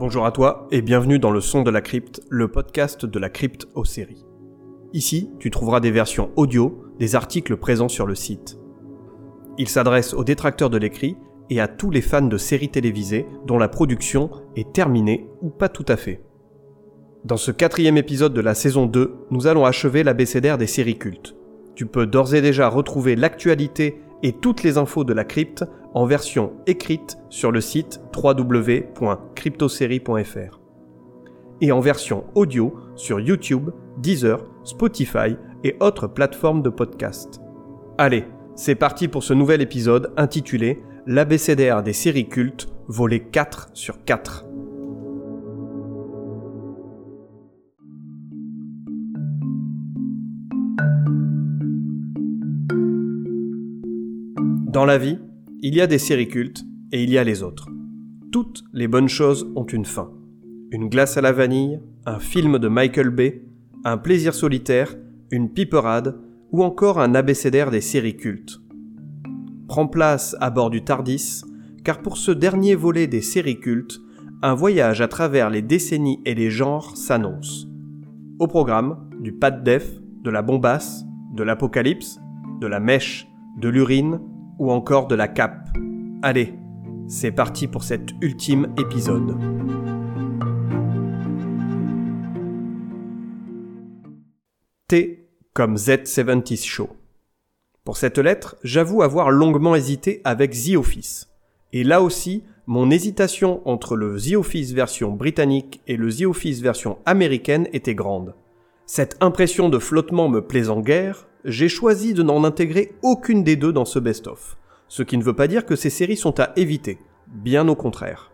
Bonjour à toi et bienvenue dans le son de la crypte, le podcast de la crypte aux séries. Ici, tu trouveras des versions audio des articles présents sur le site. Il s'adresse aux détracteurs de l'écrit et à tous les fans de séries télévisées dont la production est terminée ou pas tout à fait. Dans ce quatrième épisode de la saison 2, nous allons achever l'abécédaire des séries cultes. Tu peux d'ores et déjà retrouver l'actualité et toutes les infos de la crypte en version écrite sur le site www.cryptosérie.fr et en version audio sur YouTube, Deezer, Spotify et autres plateformes de podcast. Allez, c'est parti pour ce nouvel épisode intitulé L'abécédaire des séries cultes, volet 4 sur 4. Dans la vie, il y a des séries cultes et il y a les autres. Toutes les bonnes choses ont une fin. Une glace à la vanille, un film de Michael Bay, un plaisir solitaire, une piperade ou encore un abécédaire des séries cultes. Prends place à bord du Tardis, car pour ce dernier volet des séries cultes, un voyage à travers les décennies et les genres s'annonce. Au programme, du pas def, de la bombasse, de l'apocalypse, de la mèche, de l'urine, ou encore de la cape. Allez, c'est parti pour cet ultime épisode. T comme Z70 Show. Pour cette lettre, j'avoue avoir longuement hésité avec The Office. Et là aussi, mon hésitation entre le The Office version britannique et le The Office version américaine était grande. Cette impression de flottement me plaisant guère, j'ai choisi de n'en intégrer aucune des deux dans ce best-of. Ce qui ne veut pas dire que ces séries sont à éviter, bien au contraire.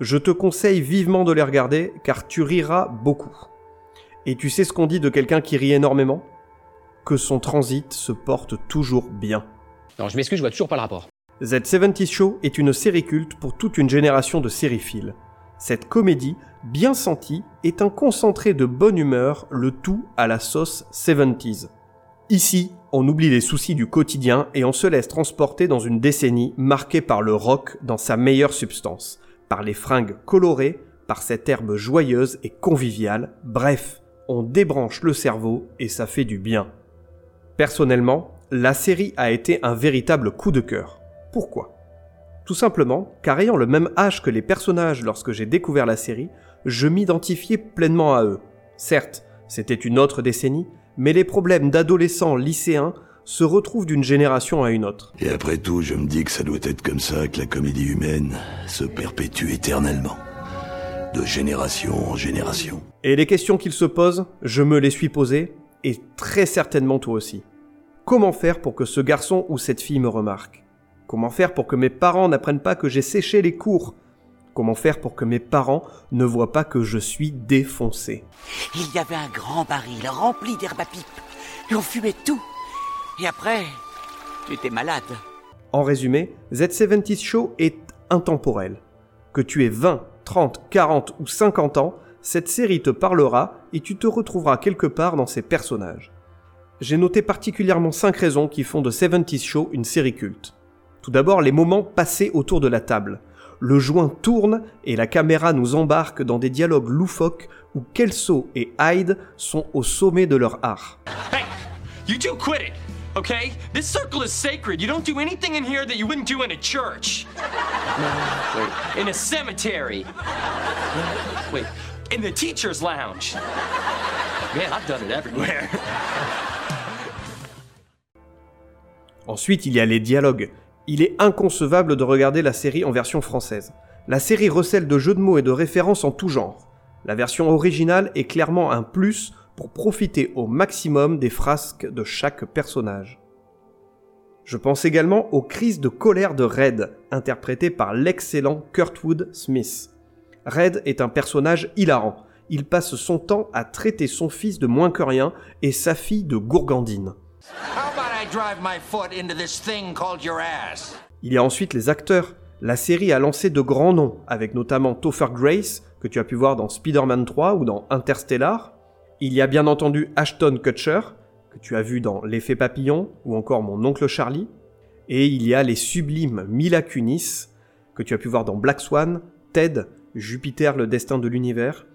Je te conseille vivement de les regarder car tu riras beaucoup. Et tu sais ce qu'on dit de quelqu'un qui rit énormément? Que son transit se porte toujours bien. Non, je m'excuse, je vois toujours pas le rapport. Z70 Show est une série culte pour toute une génération de sériephiles. Cette comédie, bien sentie, est un concentré de bonne humeur, le tout à la sauce 70s. Ici, on oublie les soucis du quotidien et on se laisse transporter dans une décennie marquée par le rock dans sa meilleure substance, par les fringues colorées, par cette herbe joyeuse et conviviale, bref, on débranche le cerveau et ça fait du bien. Personnellement, la série a été un véritable coup de cœur. Pourquoi? Tout simplement car ayant le même âge que les personnages lorsque j'ai découvert la série, je m'identifiais pleinement à eux. Certes, c'était une autre décennie, mais les problèmes d'adolescents lycéens se retrouvent d'une génération à une autre. Et après tout, je me dis que ça doit être comme ça que la comédie humaine se perpétue éternellement. De génération en génération. Et les questions qu'ils se posent, je me les suis posées, et très certainement toi aussi. Comment faire pour que ce garçon ou cette fille me remarque? Comment faire pour que mes parents n'apprennent pas que j'ai séché les cours? Comment faire pour que mes parents ne voient pas que je suis défoncé Il y avait un grand baril rempli d'herbe à pipe. Et on fumait tout. Et après, tu étais malade. En résumé, Z70 Show est intemporel. Que tu aies 20, 30, 40 ou 50 ans, cette série te parlera et tu te retrouveras quelque part dans ses personnages. J'ai noté particulièrement 5 raisons qui font de 70 Show une série culte. Tout d'abord, les moments passés autour de la table le joint tourne et la caméra nous embarque dans des dialogues loufoques où Kelso et Hyde sont au sommet de leur art. Hey, you two quit it, okay? This circle is sacred. You don't do anything in here that you wouldn't do in a church. wait. In a cemetery. wait. In the teacher's lounge. Man, I've done it everywhere. Ensuite, il y a les dialogues. Il est inconcevable de regarder la série en version française. La série recèle de jeux de mots et de références en tout genre. La version originale est clairement un plus pour profiter au maximum des frasques de chaque personnage. Je pense également aux crises de colère de Red, interprété par l'excellent Kurtwood Smith. Red est un personnage hilarant. Il passe son temps à traiter son fils de moins que rien et sa fille de gourgandine. Il y a ensuite les acteurs. La série a lancé de grands noms, avec notamment Topher Grace, que tu as pu voir dans Spider-Man 3 ou dans Interstellar. Il y a bien entendu Ashton Kutcher, que tu as vu dans L'effet papillon ou encore Mon oncle Charlie. Et il y a les sublimes Mila Kunis, que tu as pu voir dans Black Swan, Ted Jupiter le destin de l'univers,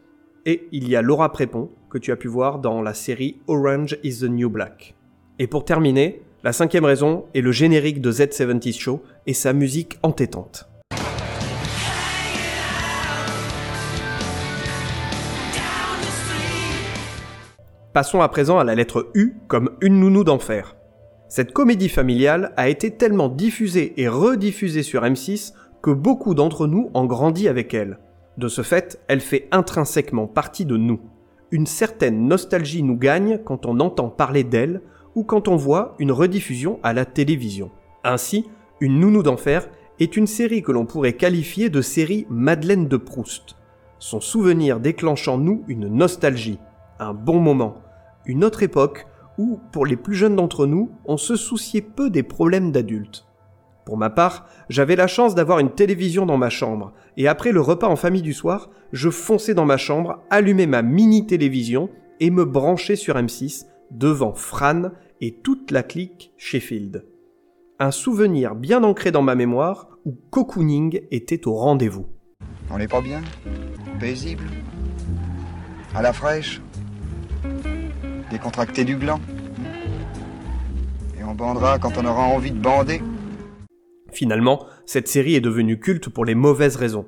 et il y a Laura Prépon, que tu as pu voir dans la série Orange is the New Black. Et pour terminer, la cinquième raison est le générique de Z70 Show et sa musique entêtante. Passons à présent à la lettre U comme une nounou d'enfer. Cette comédie familiale a été tellement diffusée et rediffusée sur M6 que beaucoup d'entre nous ont grandi avec elle. De ce fait, elle fait intrinsèquement partie de nous. Une certaine nostalgie nous gagne quand on entend parler d'elle ou quand on voit une rediffusion à la télévision. Ainsi, Une nounou d'enfer est une série que l'on pourrait qualifier de série Madeleine de Proust. Son souvenir déclenche en nous une nostalgie, un bon moment, une autre époque où, pour les plus jeunes d'entre nous, on se souciait peu des problèmes d'adultes. Pour ma part, j'avais la chance d'avoir une télévision dans ma chambre, et après le repas en famille du soir, je fonçais dans ma chambre, allumais ma mini-télévision et me branchais sur M6 devant Fran et toute la clique Sheffield. Un souvenir bien ancré dans ma mémoire où cocooning était au rendez-vous. On n'est pas bien? Paisible? À la fraîche? Décontracté du gland? Et on bandera quand on aura envie de bander? Finalement, cette série est devenue culte pour les mauvaises raisons.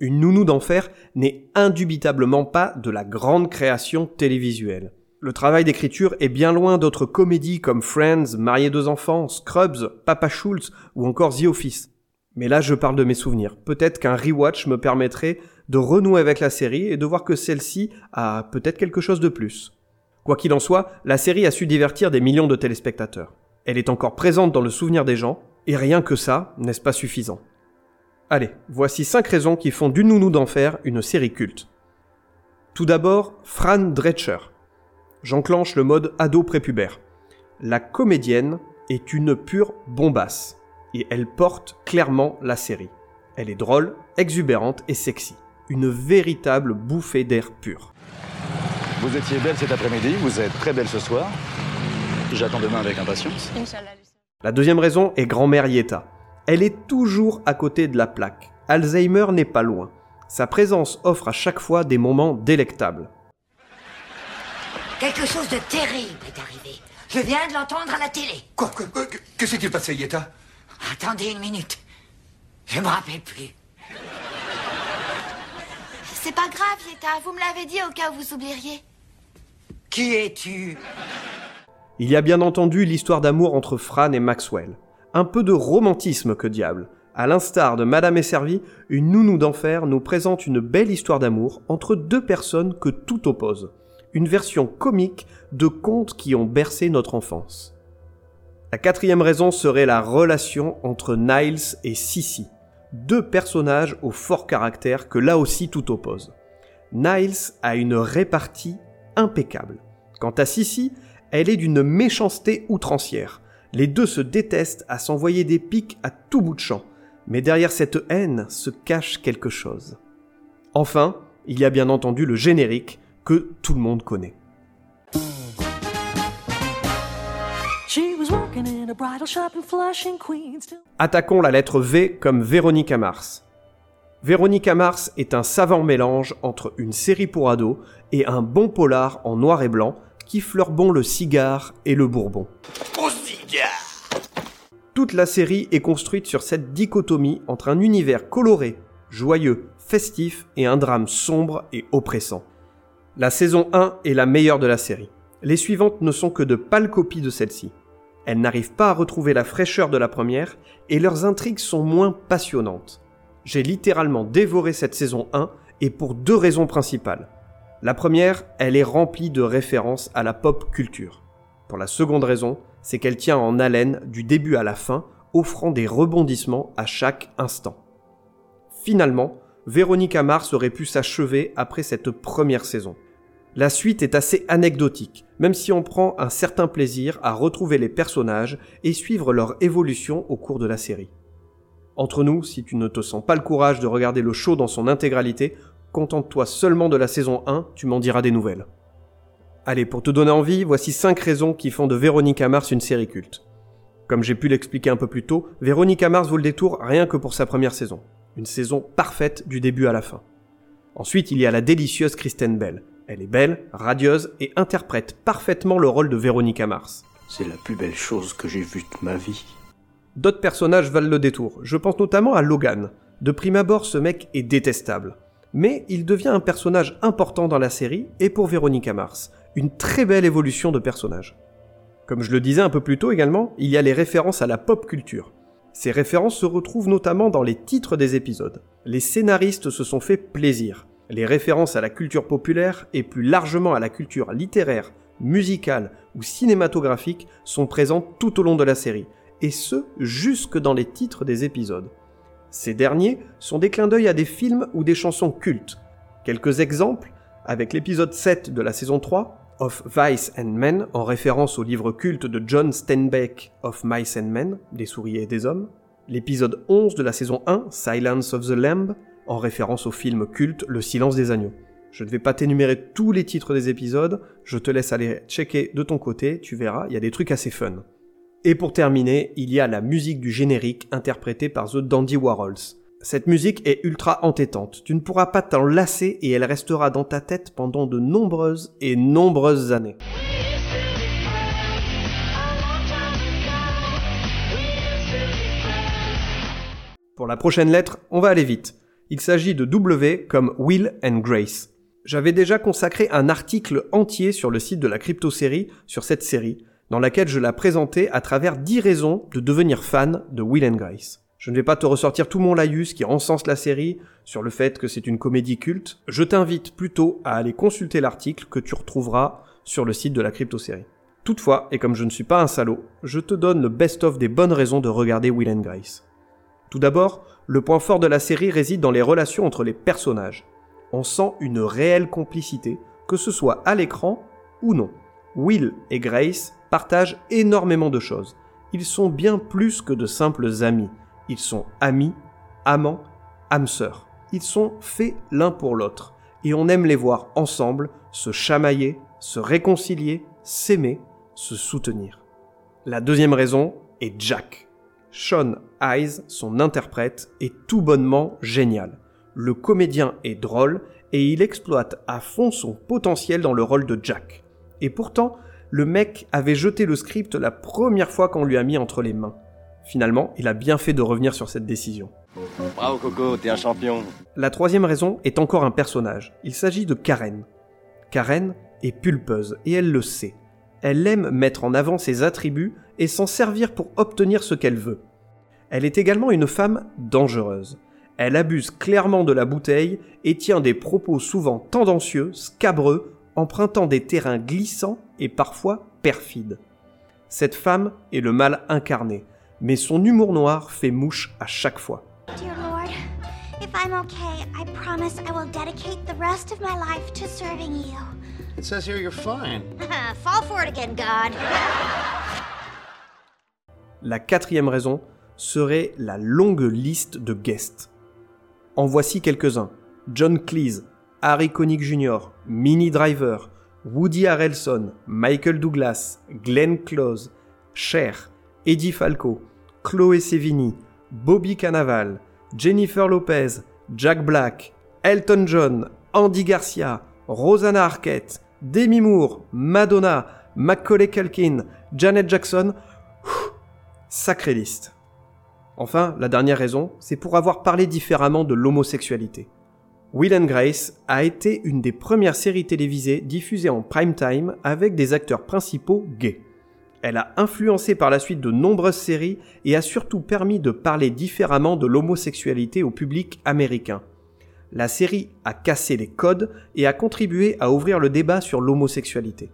Une nounou d'enfer n'est indubitablement pas de la grande création télévisuelle. Le travail d'écriture est bien loin d'autres comédies comme Friends, Marié deux enfants, Scrubs, Papa Schultz ou encore The Office. Mais là, je parle de mes souvenirs. Peut-être qu'un rewatch me permettrait de renouer avec la série et de voir que celle-ci a peut-être quelque chose de plus. Quoi qu'il en soit, la série a su divertir des millions de téléspectateurs. Elle est encore présente dans le souvenir des gens, et rien que ça, n'est-ce pas suffisant? Allez, voici 5 raisons qui font du Nounou d'Enfer une série culte. Tout d'abord, Fran Drescher. J'enclenche le mode ado prépubère. La comédienne est une pure bombasse, et elle porte clairement la série. Elle est drôle, exubérante et sexy. Une véritable bouffée d'air pur. Vous étiez belle cet après-midi, vous êtes très belle ce soir. J'attends demain avec impatience. La deuxième raison est grand-mère Yetta. Elle est toujours à côté de la plaque. Alzheimer n'est pas loin. Sa présence offre à chaque fois des moments délectables. Quelque chose de terrible est arrivé. Je viens de l'entendre à la télé. Quoi, quoi, quoi Que s'est-il passé, Yetta Attendez une minute. Je me rappelle plus. C'est pas grave, Yetta. Vous me l'avez dit au cas où vous oublieriez. Qui es-tu? Il y a bien entendu l'histoire d'amour entre Fran et Maxwell. Un peu de romantisme que diable. À l'instar de Madame est servie, une nounou d'enfer nous présente une belle histoire d'amour entre deux personnes que tout oppose. Une version comique de contes qui ont bercé notre enfance. La quatrième raison serait la relation entre Niles et Sissy, deux personnages au fort caractère que là aussi tout oppose. Niles a une répartie impeccable. Quant à Sissy, elle est d'une méchanceté outrancière. Les deux se détestent à s'envoyer des pics à tout bout de champ, mais derrière cette haine se cache quelque chose. Enfin, il y a bien entendu le générique que tout le monde connaît. Attaquons la lettre V comme Véronica Mars. Véronica Mars est un savant mélange entre une série pour ados et un bon polar en noir et blanc qui fleure bon le cigare et le bourbon. Au cigare Toute la série est construite sur cette dichotomie entre un univers coloré, joyeux, festif et un drame sombre et oppressant. La saison 1 est la meilleure de la série. Les suivantes ne sont que de pâles copies de celle-ci. Elles n'arrivent pas à retrouver la fraîcheur de la première et leurs intrigues sont moins passionnantes. J'ai littéralement dévoré cette saison 1 et pour deux raisons principales. La première, elle est remplie de références à la pop culture. Pour la seconde raison, c'est qu'elle tient en haleine du début à la fin, offrant des rebondissements à chaque instant. Finalement, Véronica Mars aurait pu s'achever après cette première saison. La suite est assez anecdotique, même si on prend un certain plaisir à retrouver les personnages et suivre leur évolution au cours de la série. Entre nous, si tu ne te sens pas le courage de regarder le show dans son intégralité, contente-toi seulement de la saison 1, tu m'en diras des nouvelles. Allez, pour te donner envie, voici 5 raisons qui font de Véronica Mars une série culte. Comme j'ai pu l'expliquer un peu plus tôt, Véronica Mars vaut le détour rien que pour sa première saison. Une saison parfaite du début à la fin. Ensuite, il y a la délicieuse Kristen Bell. Elle est belle, radieuse et interprète parfaitement le rôle de Veronica Mars. C'est la plus belle chose que j'ai vue de ma vie. D'autres personnages valent le détour. Je pense notamment à Logan. De prime abord, ce mec est détestable. Mais il devient un personnage important dans la série et pour Veronica Mars. Une très belle évolution de personnage. Comme je le disais un peu plus tôt également, il y a les références à la pop culture. Ces références se retrouvent notamment dans les titres des épisodes. Les scénaristes se sont fait plaisir. Les références à la culture populaire et plus largement à la culture littéraire, musicale ou cinématographique sont présentes tout au long de la série, et ce jusque dans les titres des épisodes. Ces derniers sont des clins d'œil à des films ou des chansons cultes. Quelques exemples, avec l'épisode 7 de la saison 3, of Vice and Men, en référence au livre culte de John Steinbeck of Mice and Men, des souris et des hommes, l'épisode 11 de la saison 1, Silence of the Lamb, en référence au film culte Le silence des agneaux. Je ne vais pas t'énumérer tous les titres des épisodes, je te laisse aller checker de ton côté, tu verras, il y a des trucs assez fun. Et pour terminer, il y a la musique du générique interprétée par The Dandy Warhols. Cette musique est ultra entêtante, tu ne pourras pas t'en lasser et elle restera dans ta tête pendant de nombreuses et nombreuses années. Pour la prochaine lettre, on va aller vite. Il s'agit de W comme Will and Grace. J'avais déjà consacré un article entier sur le site de la crypto-série sur cette série, dans laquelle je la présentais à travers 10 raisons de devenir fan de Will and Grace. Je ne vais pas te ressortir tout mon laïus qui encense la série sur le fait que c'est une comédie culte. Je t'invite plutôt à aller consulter l'article que tu retrouveras sur le site de la crypto-série. Toutefois, et comme je ne suis pas un salaud, je te donne le best-of des bonnes raisons de regarder Will and Grace. Tout d'abord, le point fort de la série réside dans les relations entre les personnages. On sent une réelle complicité, que ce soit à l'écran ou non. Will et Grace partagent énormément de choses. Ils sont bien plus que de simples amis. Ils sont amis, amants, âmes sœurs. Ils sont faits l'un pour l'autre. Et on aime les voir ensemble se chamailler, se réconcilier, s'aimer, se soutenir. La deuxième raison est Jack. Sean Hayes, son interprète, est tout bonnement génial. Le comédien est drôle et il exploite à fond son potentiel dans le rôle de Jack. Et pourtant, le mec avait jeté le script la première fois qu'on lui a mis entre les mains. Finalement, il a bien fait de revenir sur cette décision. Bravo Coco, t'es un champion. La troisième raison est encore un personnage. Il s'agit de Karen. Karen est pulpeuse et elle le sait. Elle aime mettre en avant ses attributs et s'en servir pour obtenir ce qu'elle veut. Elle est également une femme dangereuse. Elle abuse clairement de la bouteille et tient des propos souvent tendancieux, scabreux, empruntant des terrains glissants et parfois perfides. Cette femme est le mal incarné, mais son humour noir fait mouche à chaque fois. Dear Lord, if I'm okay, I promise I will dedicate the rest of my life to serving you. It says here you're fine. Fall for it again, God. La quatrième raison serait la longue liste de guests. En voici quelques-uns. John Cleese, Harry Connick Jr., Minnie Driver, Woody Harrelson, Michael Douglas, Glenn Close, Cher, Eddie Falco, Chloé Sevigny, Bobby Cannavale, Jennifer Lopez, Jack Black, Elton John, Andy Garcia, Rosanna Arquette, Demi Moore, Madonna, Macaulay Culkin, Janet Jackson. Sacrée liste. Enfin, la dernière raison, c'est pour avoir parlé différemment de l'homosexualité. Will and Grace a été une des premières séries télévisées diffusées en prime time avec des acteurs principaux gays. Elle a influencé par la suite de nombreuses séries et a surtout permis de parler différemment de l'homosexualité au public américain. La série a cassé les codes et a contribué à ouvrir le débat sur l'homosexualité.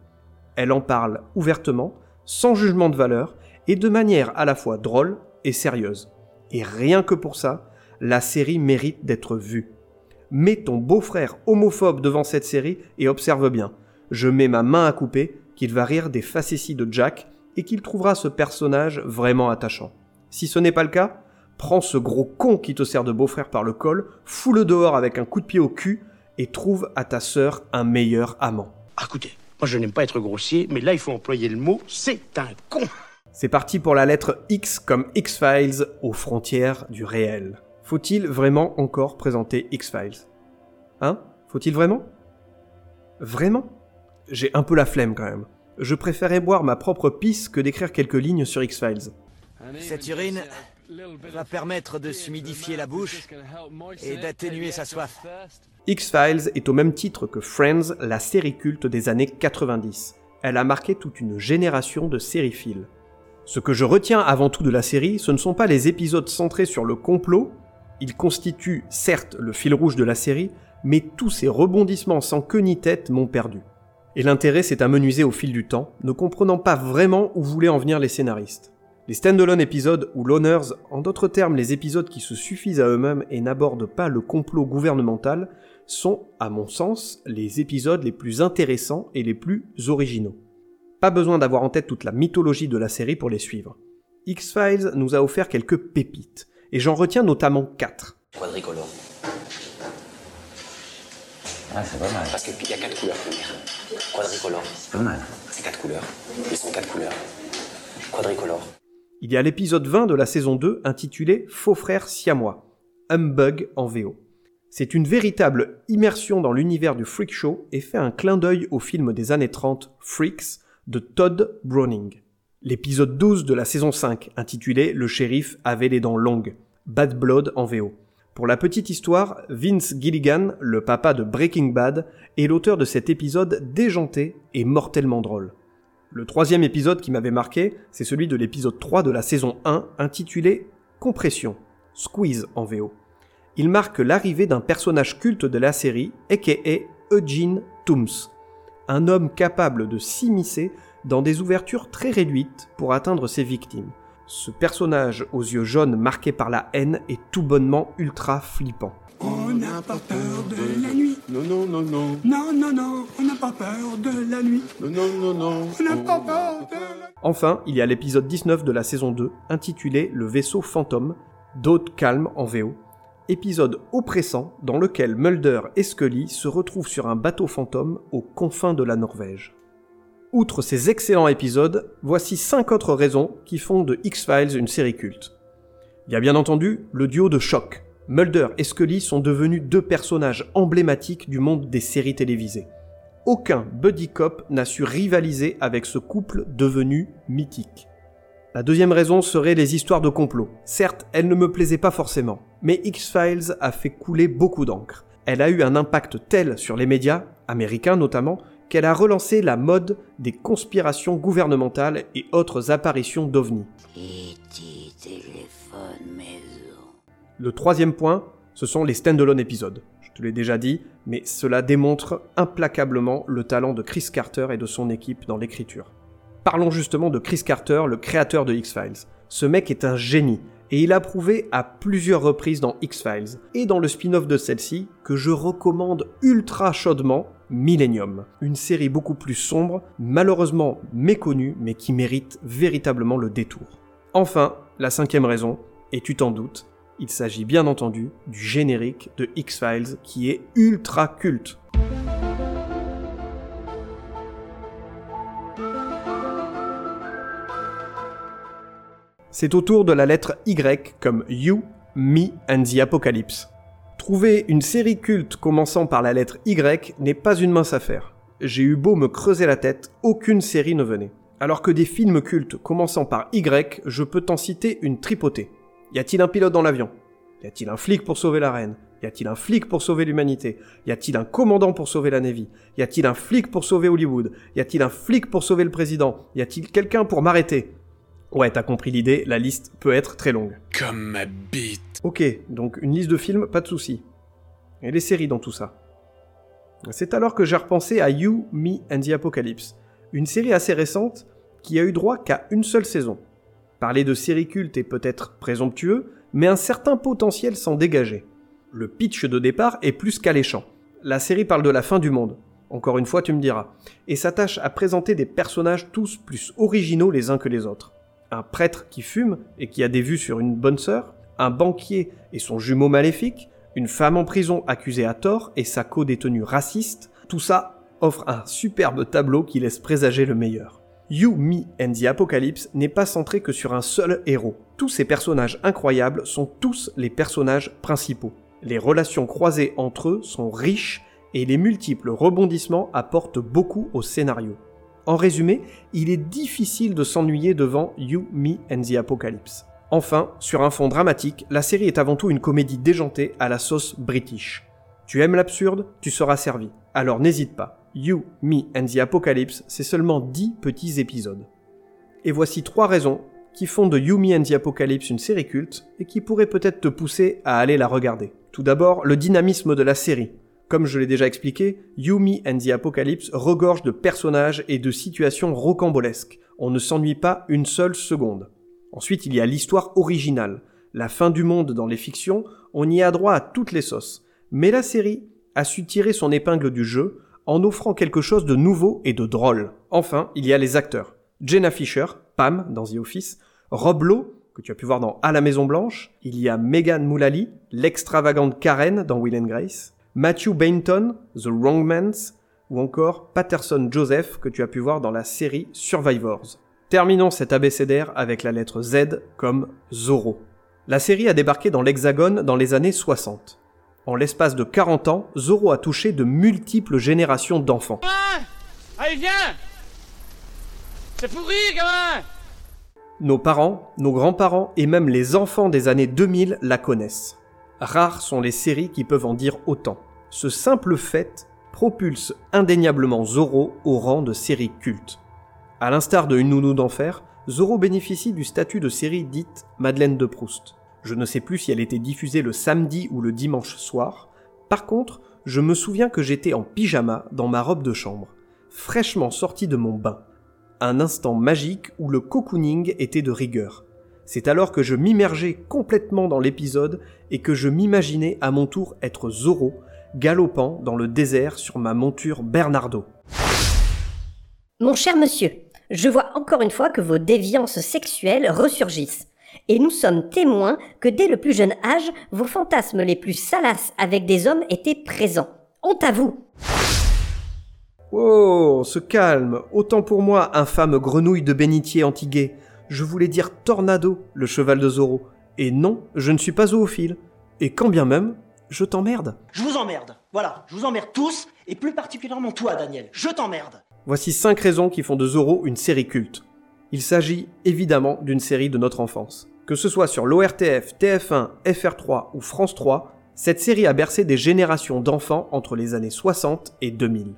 Elle en parle ouvertement, sans jugement de valeur et de manière à la fois drôle et sérieuse. Et rien que pour ça, la série mérite d'être vue. Mets ton beau-frère homophobe devant cette série et observe bien. Je mets ma main à couper qu'il va rire des facéties de Jack et qu'il trouvera ce personnage vraiment attachant. Si ce n'est pas le cas, prends ce gros con qui te sert de beau-frère par le col, fous-le dehors avec un coup de pied au cul et trouve à ta sœur un meilleur amant. Ah, écoutez, moi je n'aime pas être grossier, mais là il faut employer le mot c'est un con. C'est parti pour la lettre X comme X-Files aux frontières du réel. Faut-il vraiment encore présenter X-Files? Hein? Faut-il vraiment? Vraiment? J'ai un peu la flemme quand même. Je préférais boire ma propre pisse que d'écrire quelques lignes sur X-Files. Cette urine va permettre de s'humidifier la bouche et d'atténuer sa soif. X-Files est au même titre que Friends, la série culte des années 90. Elle a marqué toute une génération de sériphiles. Ce que je retiens avant tout de la série, ce ne sont pas les épisodes centrés sur le complot, ils constituent certes le fil rouge de la série, mais tous ces rebondissements sans queue ni tête m'ont perdu. Et l'intérêt s'est amenuisé au fil du temps, ne comprenant pas vraiment où voulaient en venir les scénaristes. Les standalone épisodes ou l'honneurs, en d'autres termes les épisodes qui se suffisent à eux-mêmes et n'abordent pas le complot gouvernemental, sont, à mon sens, les épisodes les plus intéressants et les plus originaux. Pas besoin d'avoir en tête toute la mythologie de la série pour les suivre. X-Files nous a offert quelques pépites, et j'en retiens notamment quatre. Quadricolore. Ah, c'est pas mal. Parce qu'il y a quatre couleurs, première. Quadricolore. C'est pas mal. C'est quatre couleurs. Ils sont quatre couleurs. Quadricolore. Il y a l'épisode 20 de la saison 2 intitulé Faux frères siamois, Humbug en VO. C'est une véritable immersion dans l'univers du freak show et fait un clin d'œil au film des années 30 Freaks de Todd Browning. L'épisode 12 de la saison 5 intitulé Le shérif avait les dents longues, Bad Blood en VO. Pour la petite histoire, Vince Gilligan, le papa de Breaking Bad, est l'auteur de cet épisode déjanté et mortellement drôle. Le troisième épisode qui m'avait marqué, c'est celui de l'épisode 3 de la saison 1 intitulé Compression, Squeeze en VO. Il marque l'arrivée d'un personnage culte de la série, aka Eugene Tooms, un homme capable de s'immiscer dans des ouvertures très réduites pour atteindre ses victimes. Ce personnage aux yeux jaunes marqués par la haine est tout bonnement ultra flippant. On n'a pas peur de la nuit. Non, non, non, non. Non, non, non, on n'a pas peur de la nuit. Non, non, non, non. On n'a pas peur de la Enfin, il y a l'épisode 19 de la saison 2, intitulé Le vaisseau fantôme, D'autres calme en VO. Épisode oppressant dans lequel Mulder et Scully se retrouvent sur un bateau fantôme aux confins de la Norvège. Outre ces excellents épisodes, voici 5 autres raisons qui font de X-Files une série culte. Il y a bien entendu le duo de choc. Mulder et Scully sont devenus deux personnages emblématiques du monde des séries télévisées. Aucun buddy cop n'a su rivaliser avec ce couple devenu mythique. La deuxième raison serait les histoires de complot. Certes, elles ne me plaisaient pas forcément, mais X-Files a fait couler beaucoup d'encre. Elle a eu un impact tel sur les médias, américains notamment, qu'elle a relancé la mode des conspirations gouvernementales et autres apparitions d'ovnis. Le troisième point, ce sont les standalone épisodes. Je te l'ai déjà dit, mais cela démontre implacablement le talent de Chris Carter et de son équipe dans l'écriture. Parlons justement de Chris Carter, le créateur de X-Files. Ce mec est un génie, et il a prouvé à plusieurs reprises dans X-Files, et dans le spin-off de celle-ci, que je recommande ultra chaudement, Millennium. Une série beaucoup plus sombre, malheureusement méconnue, mais qui mérite véritablement le détour. Enfin, la cinquième raison, et tu t'en doutes, il s'agit bien entendu du générique de X-Files qui est ultra culte. C'est au tour de la lettre Y comme You, Me and the Apocalypse. Trouver une série culte commençant par la lettre Y n'est pas une mince affaire. J'ai eu beau me creuser la tête, aucune série ne venait. Alors que des films cultes commençant par Y, je peux t'en citer une tripotée. Y a-t-il un pilote dans l'avion? Y a-t-il un flic pour sauver la reine? Y a-t-il un flic pour sauver l'humanité? Y a-t-il un commandant pour sauver la Navy? Y a-t-il un flic pour sauver Hollywood? Y a-t-il un flic pour sauver le président? Y a-t-il quelqu'un pour m'arrêter? Ouais, t'as compris l'idée, la liste peut être très longue. Comme ma bite. Ok, donc une liste de films, pas de souci. Et les séries dans tout ça. C'est alors que j'ai repensé à You, Me and the Apocalypse, une série assez récente qui a eu droit qu'à une seule saison. Parler de série culte est peut-être présomptueux, mais un certain potentiel s'en dégageait. Le pitch de départ est plus qu'alléchant. La série parle de la fin du monde. Encore une fois, tu me diras. Et s'attache à présenter des personnages tous plus originaux les uns que les autres un prêtre qui fume et qui a des vues sur une bonne sœur, un banquier et son jumeau maléfique, une femme en prison accusée à tort et sa co-détenue raciste, tout ça offre un superbe tableau qui laisse présager le meilleur. You, Me and the Apocalypse n'est pas centré que sur un seul héros. Tous ces personnages incroyables sont tous les personnages principaux. Les relations croisées entre eux sont riches et les multiples rebondissements apportent beaucoup au scénario. En résumé, il est difficile de s'ennuyer devant You, Me and the Apocalypse. Enfin, sur un fond dramatique, la série est avant tout une comédie déjantée à la sauce british. Tu aimes l'absurde, tu seras servi. Alors n'hésite pas. You, Me and the Apocalypse, c'est seulement 10 petits épisodes. Et voici trois raisons qui font de You, Me and the Apocalypse une série culte et qui pourraient peut-être te pousser à aller la regarder. Tout d'abord, le dynamisme de la série. Comme je l'ai déjà expliqué, You, Me and the Apocalypse regorge de personnages et de situations rocambolesques. On ne s'ennuie pas une seule seconde. Ensuite, il y a l'histoire originale. La fin du monde dans les fictions, on y a droit à toutes les sauces. Mais la série a su tirer son épingle du jeu en offrant quelque chose de nouveau et de drôle. Enfin, il y a les acteurs. Jenna Fisher, Pam dans The Office, Rob Lowe, que tu as pu voir dans À la Maison Blanche, il y a Megan Mullally, l'extravagante Karen dans Will and Grace, Matthew Bainton, The Wrong Mans, ou encore Patterson Joseph que tu as pu voir dans la série Survivors. Terminons cet abécédaire avec la lettre Z comme Zorro. La série a débarqué dans l'Hexagone dans les années 60. En l'espace de 40 ans, Zorro a touché de multiples générations d'enfants. Allez, viens C'est pourri, gamin Nos parents, nos grands-parents et même les enfants des années 2000 la connaissent. Rares sont les séries qui peuvent en dire autant. Ce simple fait propulse indéniablement Zorro au rang de série culte. À l'instar de Une nounou d'enfer, Zorro bénéficie du statut de série dite Madeleine de Proust. Je ne sais plus si elle était diffusée le samedi ou le dimanche soir. Par contre, je me souviens que j'étais en pyjama dans ma robe de chambre, fraîchement sorti de mon bain. Un instant magique où le cocooning était de rigueur. C'est alors que je m'immergeais complètement dans l'épisode et que je m'imaginais à mon tour être Zorro, galopant dans le désert sur ma monture Bernardo. Mon cher monsieur, je vois encore une fois que vos déviances sexuelles ressurgissent. Et nous sommes témoins que dès le plus jeune âge, vos fantasmes les plus salaces avec des hommes étaient présents. Honte à vous Oh, on se calme. Autant pour moi, infâme grenouille de bénitier antigué. Je voulais dire Tornado, le cheval de Zorro. Et non, je ne suis pas zoophile. Et quand bien même, je t'emmerde. Je vous emmerde. Voilà, je vous emmerde tous, et plus particulièrement toi, Daniel. Je t'emmerde. Voici 5 raisons qui font de Zorro une série culte. Il s'agit évidemment d'une série de notre enfance. Que ce soit sur l'ORTF, TF1, FR3 ou France 3, cette série a bercé des générations d'enfants entre les années 60 et 2000.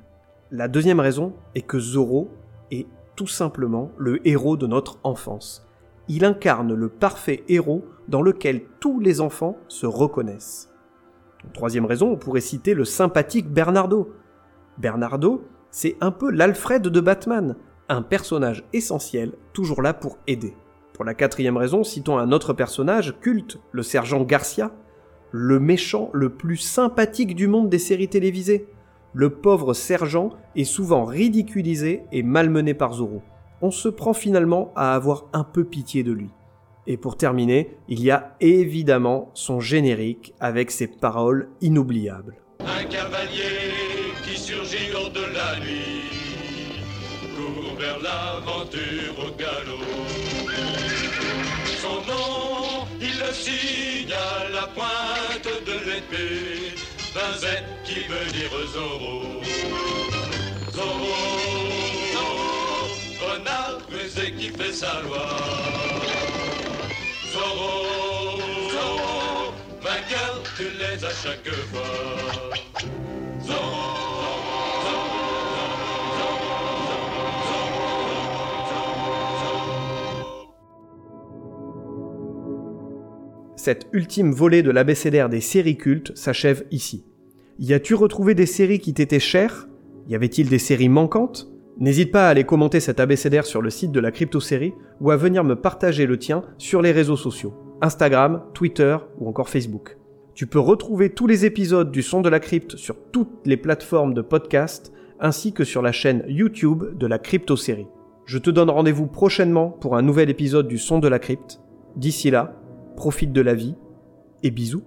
La deuxième raison est que Zorro est tout simplement le héros de notre enfance. Il incarne le parfait héros dans lequel tous les enfants se reconnaissent. Troisième raison, on pourrait citer le sympathique Bernardo. Bernardo, c'est un peu l'Alfred de Batman, personnage essentiel, toujours là pour aider. Pour la quatrième raison, citons un autre personnage culte, le sergent Garcia, le méchant le plus sympathique du monde des séries télévisées. Le pauvre sergent est souvent ridiculisé et malmené par Zorro. On se prend finalement à avoir un peu pitié de lui. Et pour terminer, il y a évidemment son générique avec ses paroles inoubliables. Un cavalier qui vers l'aventure au galop. Son nom, il le signe à la pointe de l'épée Z qui veut dire Zorro. Zorro, Zorro, renard rusé qui fait sa loi. Zorro, Zorro, vainqueur, tu les à chaque fois. Cette ultime volée de l'abécédaire des séries cultes s'achève ici. Y as-tu retrouvé des séries qui t'étaient chères? Y avait-il des séries manquantes? N'hésite pas à aller commenter cet abécédaire sur le site de la crypto-série ou à venir me partager le tien sur les réseaux sociaux, Instagram, Twitter ou encore Facebook. Tu peux retrouver tous les épisodes du Son de la Crypte sur toutes les plateformes de podcast ainsi que sur la chaîne YouTube de la crypto-série. Je te donne rendez-vous prochainement pour un nouvel épisode du Son de la Crypte. D'ici là, profite de la vie et bisous.